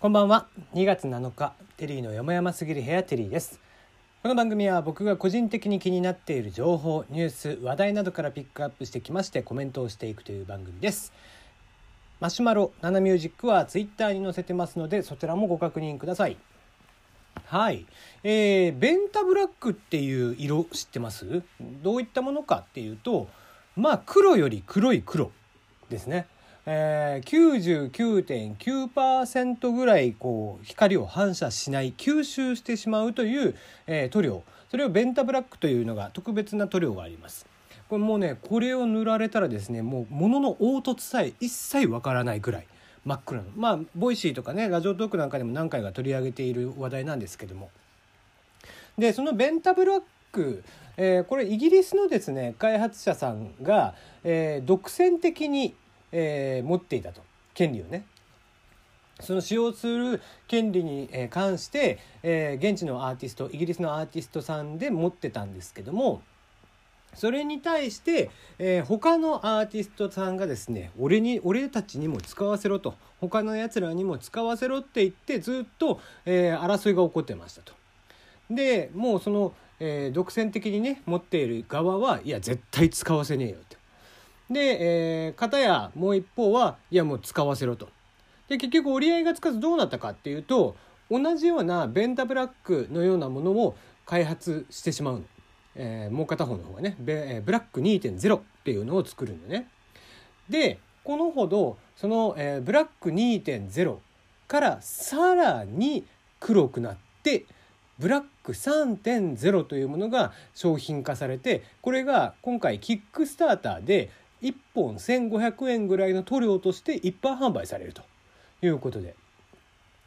こんばんは。2月7日テリーの山々すぎる部屋テリーです。この番組は僕が個人的に気になっている情報ニュース話題などからピックアップしてきましてコメントをしていくという番組です。マシュマロナナミュージックはツイッターに載せてますのでそちらもご確認ください。はい、えー、ベンタブラックっていう色知ってます？どういったものかっていうとまあ黒より黒い黒ですね。えー、99.9%ぐらいこう光を反射しない吸収してしまうという、えー、塗料。それをベンタブラックというのが特別な塗料があります。これもうねこれを塗られたらですねもう物の凹凸さえ一切わからないぐらい真っ暗の。まあボイシーとかねラジオトークなんかでも何回か取り上げている話題なんですけども。でそのベンタブラックえー、これイギリスのですね開発者さんが、えー、独占的にえー、持っていたと権利をねその使用する権利に関して、えー、現地のアーティストイギリスのアーティストさんで持ってたんですけどもそれに対して、えー、他のアーティストさんがですね俺に俺たちにも使わせろと他のやつらにも使わせろって言ってずっと、えー、争いが起こってましたと。でもうその、えー、独占的にね持っている側はいや絶対使わせねえよと。で、えー、片やもう一方はいやもう使わせろと。で結局折り合いがつかずどうなったかっていうと同じようなベンタブラックのようなものを開発してしまうの。えー、もう片方の方がねブラック2.0っていうのを作るんだよね。でこのほどその、えー、ブラック2.0からさらに黒くなってブラック3.0というものが商品化されてこれが今回キックスターターで1本1,500円ぐらいの塗料として一般販売されるということで。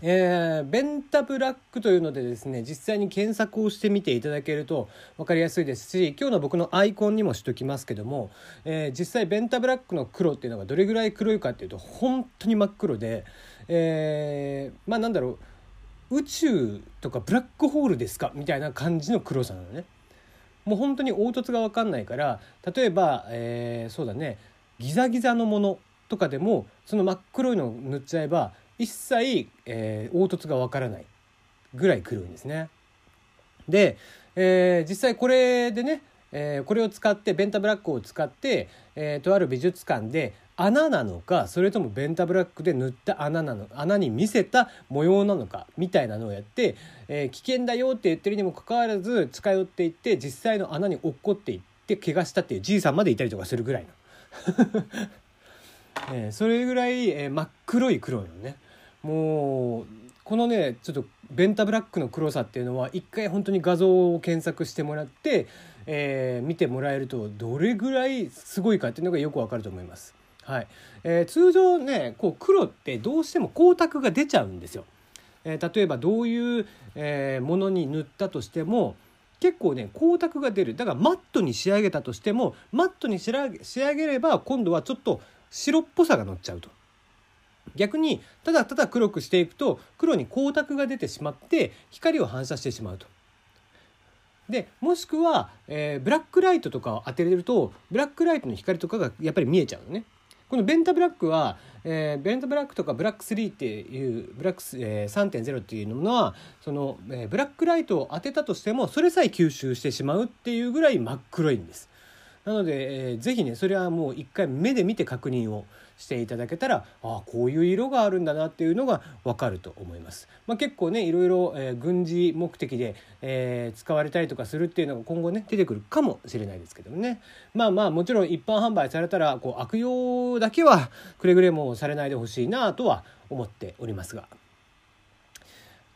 えー、ベンタブラックというのでですね実際に検索をしてみていただけると分かりやすいですし今日の僕のアイコンにもしときますけども、えー、実際ベンタブラックの黒っていうのがどれぐらい黒いかっていうと本当に真っ黒で、えー、まあなんだろう宇宙とかブラックホールですかみたいな感じの黒さなのね。もう本当に凹凸が分かんないから例えば、えー、そうだねギザギザのものとかでもその真っ黒いのを塗っちゃえば一切、えー、凹凸が分からないぐらい黒いんですね。で、えー、実際これでね、えー、これを使ってベンタブラックを使って、えー、とある美術館で穴なのかそれともベンタブラックで塗った穴なの穴に見せた模様なのかみたいなのをやって、えー、危険だよって言ってるにもかかわらず近寄っていって実際の穴に落っこっていって怪我したっていうじいさんまでいたりとかするぐらいの、えー、それぐらい、えー、真っ黒い黒いのねもうこのねちょっとベンタブラックの黒さっていうのは一回本当に画像を検索してもらって、え、見てもらえるとどれぐらいすごいかっていうのがよくわかると思います。はいえー、通常ねこう黒ってどうしても光沢が出ちゃうんですよ。えー、例えばどういう、えー、ものに塗ったとしても結構ね光沢が出るだからマットに仕上げたとしてもマットに仕上げれば今度はちょっと白っぽさが乗っちゃうと。逆にただただ黒くしていくと黒に光沢が出てしまって光を反射してしまうと。でもしくは、えー、ブラックライトとかを当てれるとブラックライトの光とかがやっぱり見えちゃうのね。このベンタブラックは、えー、ベンタブラックとかブラック3っていうブラック、えー、3.0っていうのはその、えー、ブラックライトを当てたとしてもそれさえ吸収してしまうっていうぐらい真っ黒いんです。なので、えー、ぜひねそれはもう一回目で見て確認をしていただけたらああこういう色があるんだなっていうのが分かると思います。まあ、結構ねいろいろ、えー、軍事目的で、えー、使われたりとかするっていうのが今後ね出てくるかもしれないですけどもねまあまあもちろん一般販売されたらこう悪用だけはくれぐれもされないでほしいなとは思っておりますが。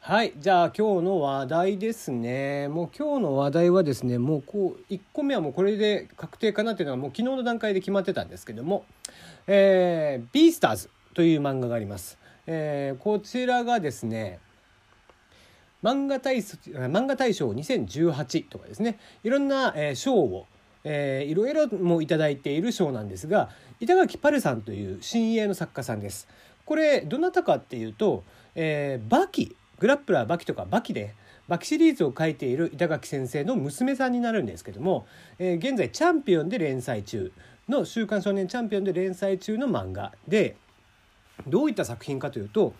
はい。じゃあ今日の話題ですね。もう今日の話題はですね、もうこう、1個目はもうこれで確定かなっていうのはもう昨日の段階で決まってたんですけども、えー、ビースターズという漫画があります。えー、こちらがですね、漫画大漫画大賞2018とかですね、いろんな、えー、賞をえー、いろいろもいただいている賞なんですが板垣パルさんという新鋭の作家さんです。これどなたかっていうと、えー、バキグラップラーバキとかバキでバキシリーズを書いている板垣先生の娘さんになるんですけども、えー、現在チャンピオンで連載中の「週刊少年チャンピオン」で連載中の漫画でどういった作品かというと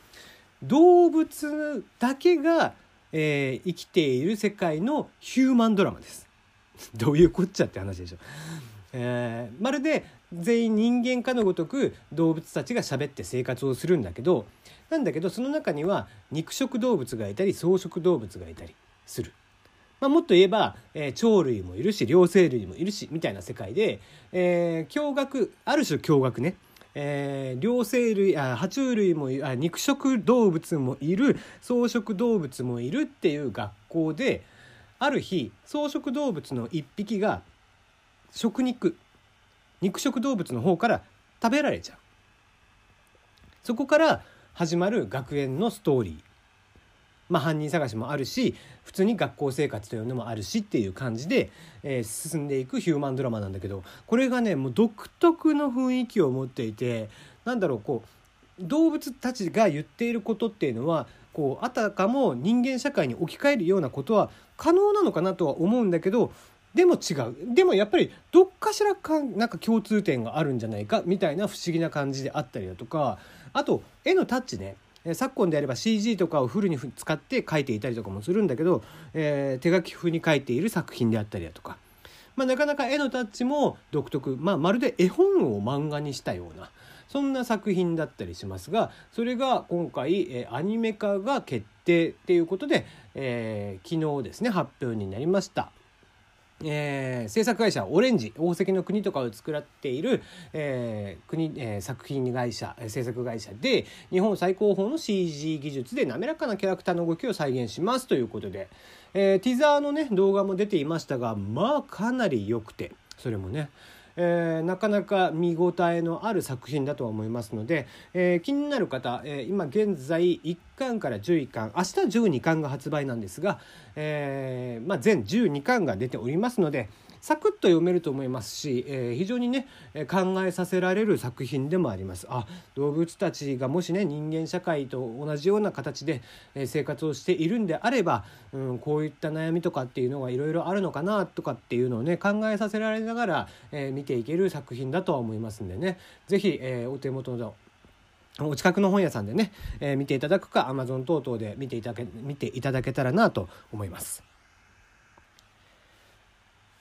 動物だけが、えー生きている世界のヒューマンドラマです。どういうこっちゃって話でしょ。えーまるで全員人間かのごとく動物たちが喋って生活をするんだけどなんだけどその中には肉食動物がいたり草食動物がいたりする。まあ、もっと言えば、えー鳥類もいるし両生類もいるしみたいな世界で、えー驚愕ある種驚愕ね、えー両生類あ爬虫類もあ肉食動物もいる草食動物もいるっていう学校である日草食動物の一匹が食肉肉食動物の方から食べられちゃうそこから始まる学園のストーリー。まあ犯人探しもあるし普通に学校生活というのもあるしっていう感じで、えー進んでいくヒューマンドラマなんだけどこれがねもう独特の雰囲気を持っていてなんだろうこう動物たちが言っていることっていうのはこうあたかも人間社会に置き換えるようなことは可能なのかなとは思うんだけどでも違う。でもやっぱりどっかしらかなんか共通点があるんじゃないかみたいな不思議な感じであったりだとかあと絵のタッチね。昨今であれば CG とかをフルに使って描いていたりとかもするんだけど、えー手書き風に描いている作品であったりだとか、まあ、なかなか絵のタッチも独特、まあ、まるで絵本を漫画にしたようなそんな作品だったりしますがそれが今回、えーアニメ化が決定っていうことで、えー昨日ですね発表になりました。えー制作会社オレンジ宝石の国とかを作らっている、えー国えー作品会社制作会社で日本最高峰の CG 技術で滑らかなキャラクターの動きを再現しますということで、えーティザーのね動画も出ていましたがまあかなり良くてそれもね。えーなかなか見応えのある作品だとは思いますので、えー気になる方、えー今現在1巻から11巻明日12巻が発売なんですが、えまあ、全12巻が出ておりますのでサクッと読めると思いますし、えー非常にね考えさせられる作品でもありますあ動物たちがもしね人間社会と同じような形で生活をしているんであれば、うん、こういった悩みとかっていうのがいろいろあるのかなとかっていうのをね考えさせられながら、えー見ていける作品だとは思いますんでね是非、えーお手元のお近くの本屋さんでね、えー見ていただくか Amazon 等々で見ていただけ見ていただけたらなと思います。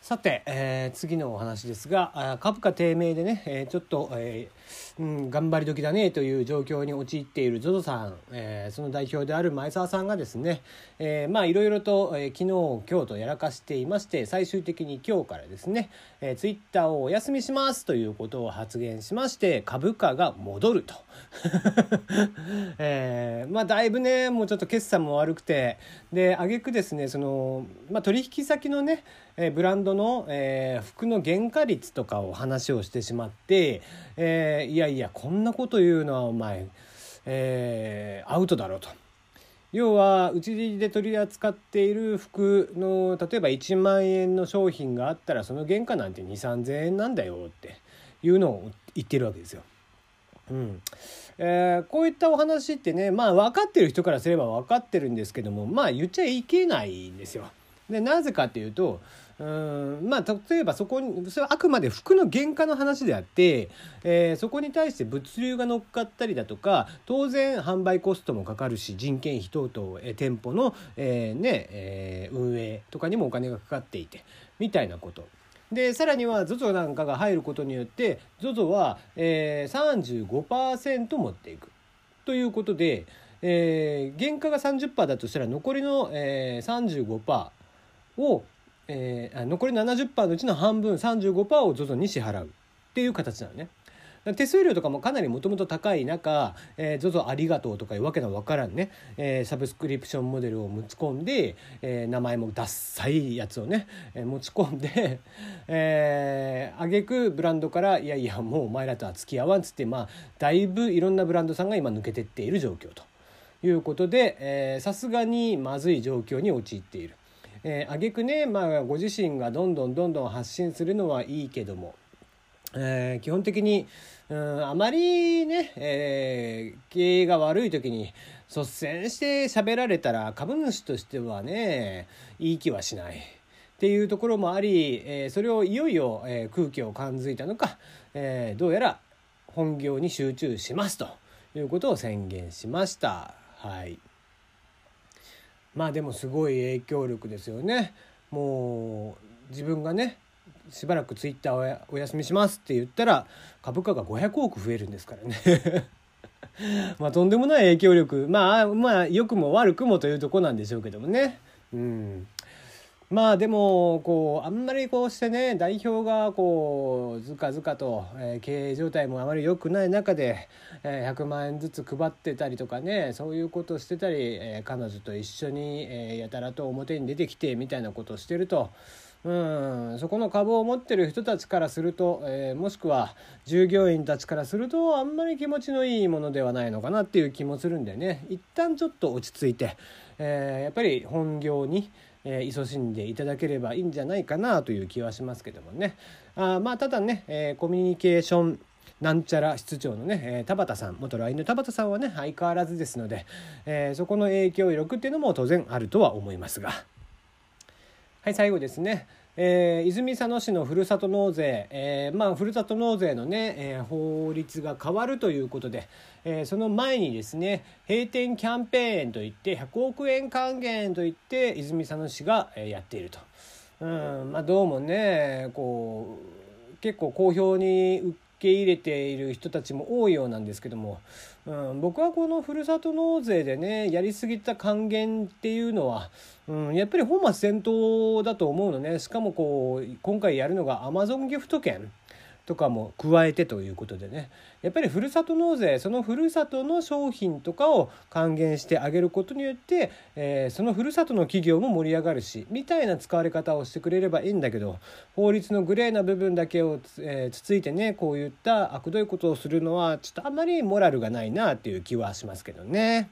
さて、えー次のお話ですが株価低迷でね、えーちょっと、えーうん、頑張り時だねという状況に陥っている ZOZO さん、えーその代表である前澤さんがですね、まあいろいろと、えー昨日今日とやらかしていまして最終的に今日からですね、えー、ツイッターをお休みしますということを発言しまして株価が戻ると。えーまあだいぶねもうちょっと決算も悪くてで挙句ですねその、まあ、取引先のね、えーブランドの、えー服の原価率とかを話をしてしまって、えーいやいやこんなこと言うのはお前、えアウトだろうと。要はうちで取り扱っている服の例えば1万円の商品があったらその原価なんて2 3 0 0 0円なんだよっていうのを言ってるわけですよ。うんえーこういったお話ってねまあ分かってる人からすれば分かってるんですけどもまあ言っちゃいけないんですよ。でなぜかっていうとうんまあ例えばそこにそれはあくまで服の原価の話であって、えーそこに対して物流が乗っかったりだとか当然販売コストもかかるし人件費等々、えー店舗の、えーねえー運営とかにもお金がかかっていてみたいなこと。でさらには ZOZO なんかが入ることによって ZOZO は、えー、35%持っていくということで、えー原価が30%だとしたら残りの、えー、35%を、えー残り70%のうちの半分35%を ZOZO に支払うっていう形なのね。手数料とかもかなりもともと高い中、えー、ZOZO ありがとうとかいうわけのわからんね、えーサブスクリプションモデルを持ち込んで、えー名前もダッサいやつをね、えー持ち込んで、えー、挙句ブランドからいやいやもうお前らとは付き合わんっつってまあだいぶいろんなブランドさんが今抜けてっている状況ということでさすがにまずい状況に陥っている。えー、挙句ね、まあ、ご自身がどんどんどんどん発信するのはいいけども、えー基本的にうんあまりね、えー経営が悪い時に率先して喋られたら株主としてはねいい気はしない。っていうところもあり、えーそれをいよいよ、えー空気を感づいたのか、えーどうやら本業に集中しますということを宣言しました。はいまあでもすごい影響力ですよね。もう自分がねしばらくツイッターお休みしますって言ったら株価が500億増えるんですからね。まあとんでもない影響力。まあまあ良くも悪くもというとこなんでしょうけどもね。うん。まあでもこうあんまりこうしてね代表がこうずかずかと、え、経営状態もあまり良くない中で、えー、100万円ずつ配ってたりとかねそういうことしてたり、え、彼女と一緒に、え、やたらと表に出てきてみたいなことをしてると。うんそこの株を持ってる人たちからすると、えー、もしくは従業員たちからするとあんまり気持ちのいいものではないのかなっていう気もするんでね一旦ちょっと落ち着いて、えー、やっぱり本業に、えー、勤しんでいただければいいんじゃないかなという気はしますけどもねあまあただね、えコミュニケーションなんちゃら室長のね、えー、田畑さん元 LINE の田畑さんはね相変わらずですので、えー、そこの影響力っていうのも当然あるとは思いますが。はい最後ですね、えー、泉佐野市のふるさと納税、えー、まあふるさと納税のね、えー、法律が変わるということで、えー、その前にですね閉店キャンペーンといって100億円還元といって泉佐野市が、やっていると。うんまあ、どうもねこう結構好評に受け入れている人たちも多いようなんですけども、うん、僕はこのふるさと納税でねやりすぎた還元っていうのは、うん、やっぱり本末転倒だと思うのね。しかもこう今回やるのがアマゾンギフト券。とかも加えてということでねやっぱりふるさと納税そのふるさとの商品とかを還元してあげることによって、えー、そのふるさとの企業も盛り上がるしみたいな使われ方をしてくれればいいんだけど法律のグレーな部分だけをつ,、えー、つついてねこういった悪どいことをするのはちょっとあんまりモラルがないなっていう気はしますけどね。